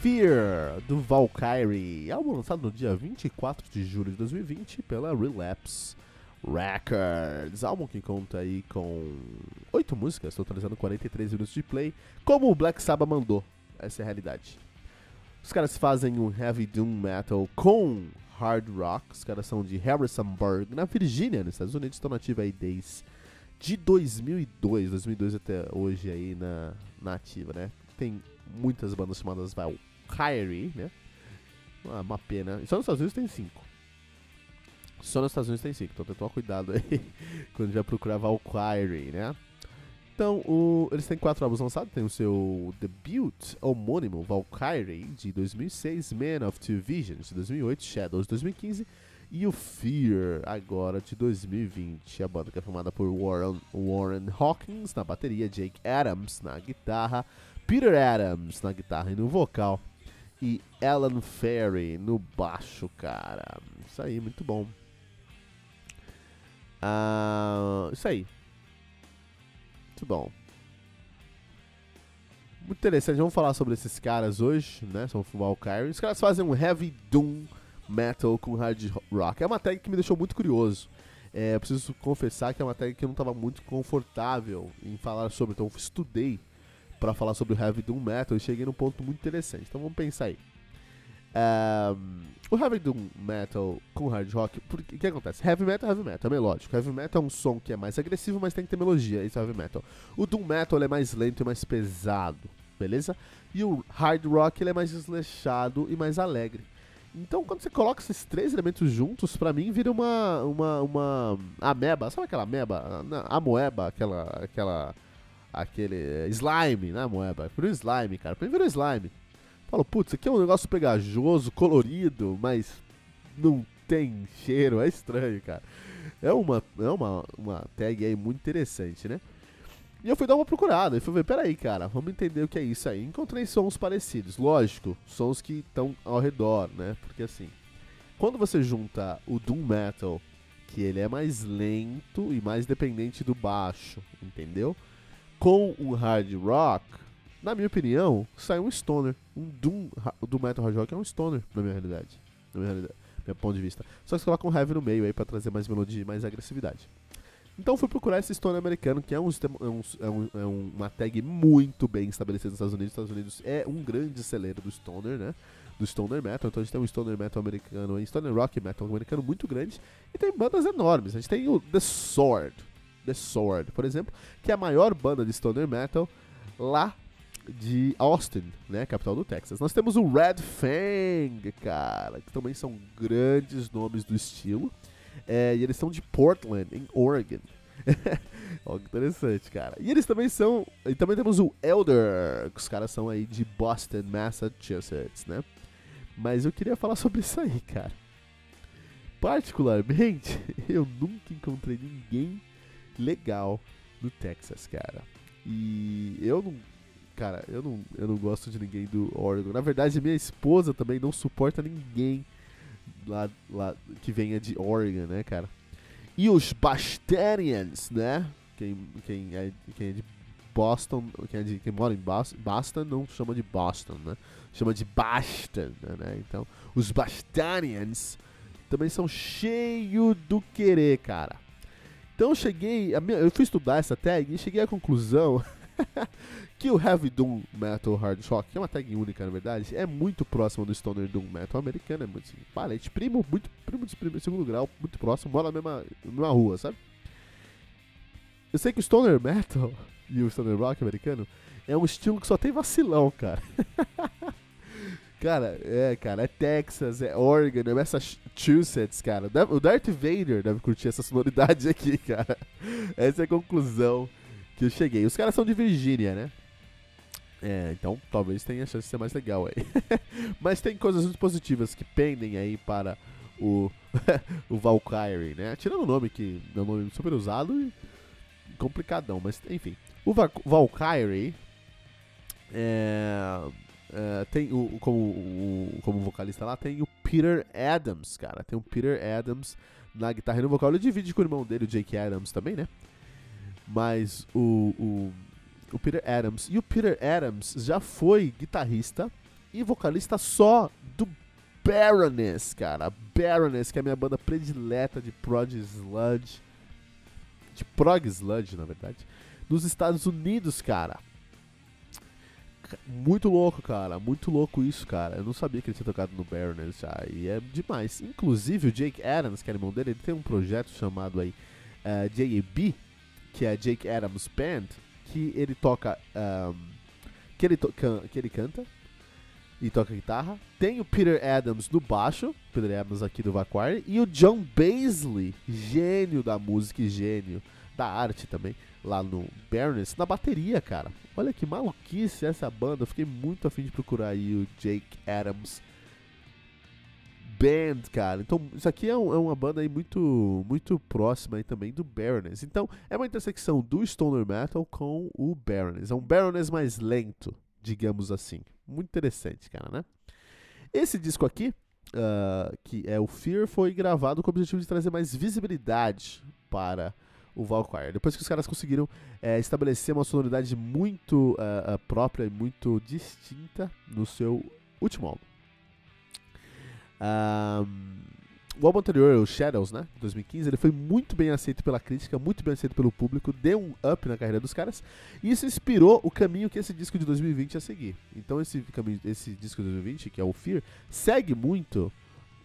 Fear, do Valkyrie, álbum lançado no dia 24 de julho de 2020 pela Relapse Records. Álbum que conta aí com 8 músicas, totalizando 43 minutos de play, como o Black Sabbath mandou. Essa é a realidade. Os caras fazem um heavy doom metal com hard rock. Os caras são de Harrisonburg, na Virgínia, nos Estados Unidos. Estão nativos aí desde de 2002, 2002 até hoje aí na, na ativa, né? Tem muitas bandas chamadas Valkyrie, né? Uma, uma pena. Só nos Estados Unidos tem cinco. Só nos Estados Unidos tem cinco, então tem que tomar cuidado aí quando já procurar Valkyrie, né? Então, o, eles têm quatro álbuns lançados. Tem o seu debut homônimo, Valkyrie, de 2006, Man of Two Visions, de 2008, Shadows, de 2015, e o Fear, agora de 2020. A banda que é formada por Warren, Warren Hawkins na bateria, Jake Adams na guitarra, Peter Adams na guitarra e no vocal, e Alan Ferry no baixo, cara. Isso aí, muito bom. Ah, isso aí. Muito bom. Muito interessante, vamos falar sobre esses caras hoje, né? São o Valkyrie. Os caras fazem um heavy doom metal com hard rock. É uma tag que me deixou muito curioso. É, preciso confessar que é uma tag que eu não estava muito confortável em falar sobre, então estudei para falar sobre o heavy doom metal e cheguei num ponto muito interessante. Então vamos pensar aí. Um, o heavy doom metal com hard rock, o que, acontece? Heavy metal é heavy metal, é melódico. Heavy metal é um som que é mais agressivo, mas tem que ter melodia, isso é heavy metal. O doom metal é mais lento e mais pesado, beleza? E o hard rock ele é mais desleixado e mais alegre. Então, quando você coloca esses três elementos juntos, pra mim vira uma uma uma ameba, sabe aquela ameba, a moeba, aquela aquela aquele slime, né, moeba? Virou slime, cara. Pra mim virou slime. Falo, putz, aqui é um negócio pegajoso, colorido, mas não tem cheiro, é estranho, cara. É uma, é uma, uma tag aí muito interessante, né? E eu fui dar uma procurada e fui ver, peraí, cara, vamos entender o que é isso aí. Encontrei sons parecidos, lógico, sons que estão ao redor, né? Porque assim, quando você junta o Doom Metal, que ele é mais lento e mais dependente do baixo, entendeu? Com o Hard Rock, na minha opinião, sai um stoner. Um Doom, do Metal Hard Rock é um stoner, na minha realidade. Na minha, realidade, meu ponto de vista. Só que você coloca um heavy no meio aí pra trazer mais melodia e mais agressividade. Então fui procurar esse stoner americano, que é, um, é, um, é, um, é uma tag muito bem estabelecida nos Estados Unidos. Os Estados Unidos é um grande celeiro do stoner, né? Do stoner metal. Então a gente tem um stoner metal americano, um stoner rock metal americano muito grande. E tem bandas enormes. A gente tem o The Sword. The Sword, por exemplo, que é a maior banda de stoner metal lá de Austin, né, capital do Texas. Nós temos o Red Fang, cara, que também são grandes nomes do estilo. É, e eles são de Portland, em Oregon. Ó, que interessante, cara. E eles também são. E também temos o Elder, que os caras são aí de Boston, Massachusetts, né? Mas eu queria falar sobre isso aí, cara. Particularmente, eu nunca encontrei ninguém legal no Texas, cara. E eu não. Cara, eu não, eu não gosto de ninguém do Oregon. Na verdade, minha esposa também não suporta ninguém lá, lá que venha de Oregon, né, cara? E os Bostonians, né? Quem, quem, é, quem é de Boston, quem, é de, quem mora em Boston, não chama de Boston, né? Chama de Boston, né? Então, os Bostonians também são cheios do querer, cara. Então eu cheguei, eu fui estudar essa tag e cheguei à conclusão que o Heavy Doom Metal Hard Rock, que é uma tag única na verdade, é muito próximo do Stoner Doom Metal americano, é muito assim, parente, primo, muito primo de primo, segundo grau, muito próximo, mora na mesma, na mesma rua, sabe? Eu sei que o Stoner Metal e o Stoner Rock americano é um estilo que só tem vacilão, cara. cara, é, cara, é Texas, é Oregon, é Massachusetts, cara. O Darth Vader deve curtir essa sonoridade aqui, cara. Essa é a conclusão que eu cheguei. Os caras são de Virgínia, né? É, então talvez tenha chance de ser mais legal aí. Mas tem coisas muito positivas que pendem aí para o, o Valkyrie, né? Tirando o nome que é um nome super usado e complicadão, mas enfim. O Va Valkyrie é, é, tem o, como, o, como vocalista lá, tem o Peter Adams, cara. Tem o Peter Adams na guitarra e no vocal. Ele divide com o irmão dele, o Jake Adams, também, né? Mas o, o, o Peter Adams. E o Peter Adams já foi guitarrista e vocalista só do Baroness, cara. Baroness, que é a minha banda predileta de prog sludge. De prog sludge, na verdade. Nos Estados Unidos, cara. Muito louco, cara. Muito louco isso, cara. Eu não sabia que ele tinha tocado no Baroness já. E é demais. Inclusive, o Jake Adams, que é irmão dele, ele tem um projeto chamado aí uh, eh, JAB, que é Jake Adams Band, que ele toca. Um, que, ele to que ele canta e toca guitarra. Tem o Peter Adams no baixo, Peter Adams aqui do Vaquire, e o John Baisley, gênio da música e gênio da arte também, lá no Baroness, na bateria, cara. Olha que maluquice essa banda, eu fiquei muito afim de procurar aí o Jake Adams Band, cara. Então, isso aqui é, um, é, uma banda aí muito, muito próxima aí também do Baroness. Então, é uma intersecção do Stoner Metal com o Baroness. É um Baroness mais lento, digamos assim. Muito interessante, cara, né? Esse disco aqui, uh, que é o Fear, foi gravado com o objetivo de trazer mais visibilidade para o Valkyrie. Depois que os caras conseguiram é, estabelecer uma sonoridade muito uh, própria e muito distinta no seu último álbum. Um, o álbum anterior, o Shadows, né, 2015, ele foi muito bem aceito pela crítica, muito bem aceito pelo público, deu um up na carreira dos caras, e isso inspirou o caminho que esse disco de 2020 ia seguir. Então esse, caminho, esse disco de 2020, que é o Fear, segue muito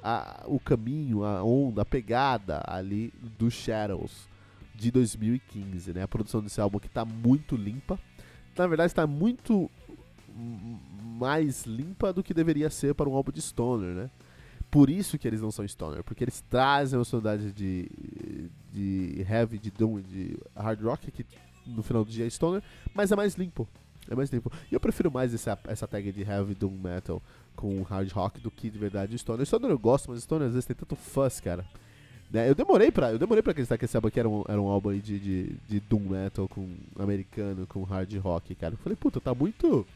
a, o caminho, a onda, a pegada ali do Shadows de 2015, né? A produção desse álbum que tá muito limpa. Na verdade, está muito mais limpa do que deveria ser para um álbum de Stoner, né? por isso que eles não são stoner, porque eles trazem uma sonoridade de, de heavy, de doom, de hard rock, que no final do dia é stoner, mas é mais limpo. É mais limpo. E eu prefiro mais essa, essa tag de heavy doom metal com hard rock do que de verdade stoner. Stoner eu gosto, mas stoner às vezes tem tanto fuzz, cara. Né? Eu demorei pra, eu demorei pra acreditar que esse álbum aqui era um, era um álbum de, de, de doom metal com americano, com hard rock, cara. Eu falei, puta, tá muito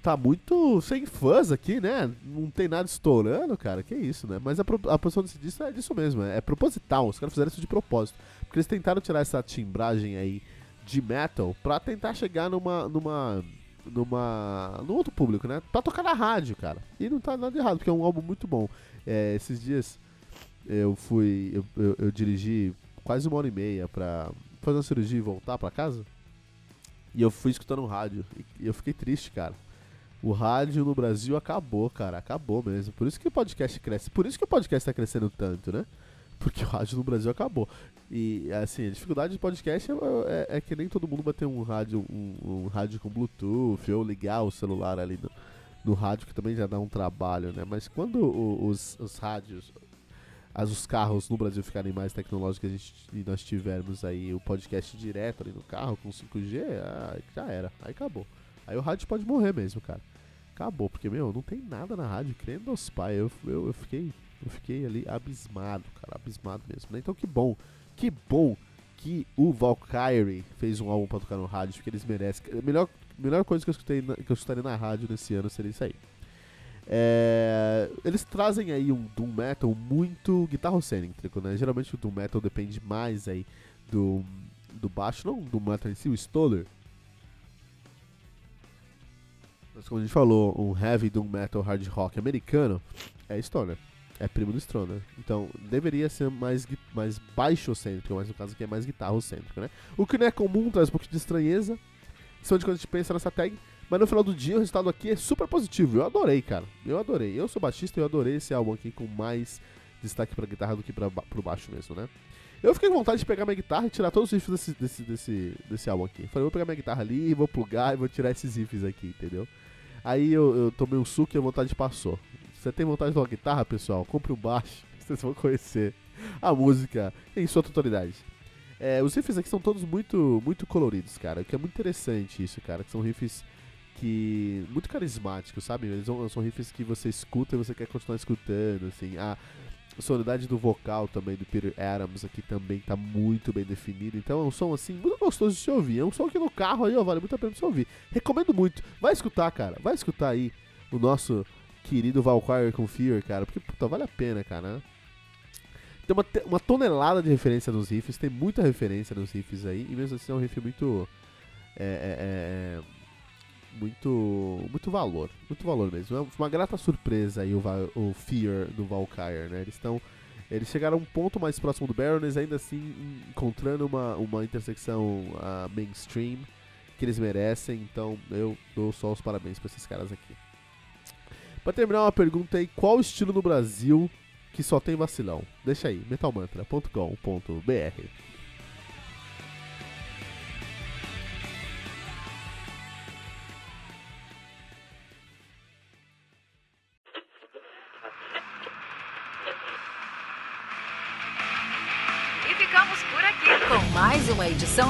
tá muito sem fãs aqui, né? Não tem nada estourando, cara. Que isso, né? Mas a, a posição desse disco é disso mesmo. É, é proposital. Os caras fizeram isso de propósito. Porque eles tentaram tirar essa timbragem aí de metal pra tentar chegar numa. numa. numa. no outro público, né? Pra tocar na rádio, cara. E não tá nada errado, porque é um álbum muito bom. É, esses dias eu fui. Eu, eu, eu, dirigi quase uma hora e meia pra fazer uma cirurgia e voltar pra casa. E eu fui escutando um rádio. E eu fiquei triste, cara o rádio no Brasil acabou, cara. Acabou mesmo. Por isso que o podcast cresce. Por isso que o podcast tá crescendo tanto, né? Porque o rádio no Brasil acabou. E, assim, a dificuldade de podcast é, é, é que nem todo mundo vai ter um rádio, um, um, rádio com Bluetooth ou ligar o celular ali no, no rádio, que também já dá um trabalho, né? Mas quando o, os, os rádios, as, os carros no Brasil ficarem mais tecnológicos gente, e nós tivermos aí o podcast direto ali no carro com 5G, ah, já era. Aí acabou. Aí o rádio pode morrer mesmo, cara. Acabou, porque, meu, não tem nada na rádio, crendo aos pais. Eu, eu, eu, fiquei, eu fiquei ali abismado, cara, abismado mesmo, né? Então que bom, que bom que o Valkyrie fez um álbum pra tocar no rádio, porque eles merecem. A melhor, melhor coisa que eu, escutei na, que eu escutaria na rádio nesse ano seria isso aí. É, eles trazem aí um Doom Metal muito guitarrocêntrico, né? Geralmente o Doom Metal depende mais aí do, do baixo, não do metal em si, o Stoller Mas como a gente falou, um heavy doom metal hard rock americano é Stoner. É primo do Stoner. Então deveria ser mais, mais baixo-cêntrico, mas no caso aqui é mais guitarro-cêntrico, né? O que não é comum, traz um pouco de estranheza. São de quando a gente pensa nessa tag. Mas no final do dia o resultado aqui é super positivo. Eu adorei, cara. Eu adorei. Eu sou baixista e eu adorei esse álbum aqui com mais destaque pra guitarra do que pra, pro baixo mesmo, né? Eu fiquei com vontade de pegar minha guitarra e tirar todos os riffs desse, desse, desse, desse álbum aqui. Falei, vou pegar minha guitarra ali, vou plugar e vou tirar esses riffs aqui, entendeu? Aí eu, eu tomei um suco e a vontade passou. Você tem vontade de uma guitarra, pessoal? Compre um baixo, vocês vão conhecer a música em sua totalidade. É, os riffs aqui são todos muito, muito coloridos, cara. O que é muito interessante isso, cara. Que são riffs que muito carismáticos, sabe? Eles são, são riffs que você escuta e você quer continuar escutando, assim. A sonoridade do vocal também do Peter Adams aqui também tá muito bem definido. Então é um som assim muito gostoso de se ouvir. É um som que no carro aí, ó, vale muito a pena se ouvir. Recomendo muito. Vai escutar, cara. Vai escutar aí o nosso querido Valkyrie com Fear, cara, porque puta, vale a pena, cara. Né? Tem uma, uma tonelada de referência nos riffs, tem muita referência nos riffs aí, e mesmo assim é um riff muito. É, é, é, é muito muito valor, muito valor mesmo. É uma grata surpresa aí o, o Fear do Valkyrie, né? Eles estão eles chegaram um ponto mais próximo do Baroness, ainda assim encontrando uma, uma intersecção uh, mainstream que eles merecem, então eu dou só os parabéns para esses caras aqui. Para terminar, uma pergunta aí: qual estilo no Brasil que só tem vacilão? Deixa aí, metalmantra.com.br.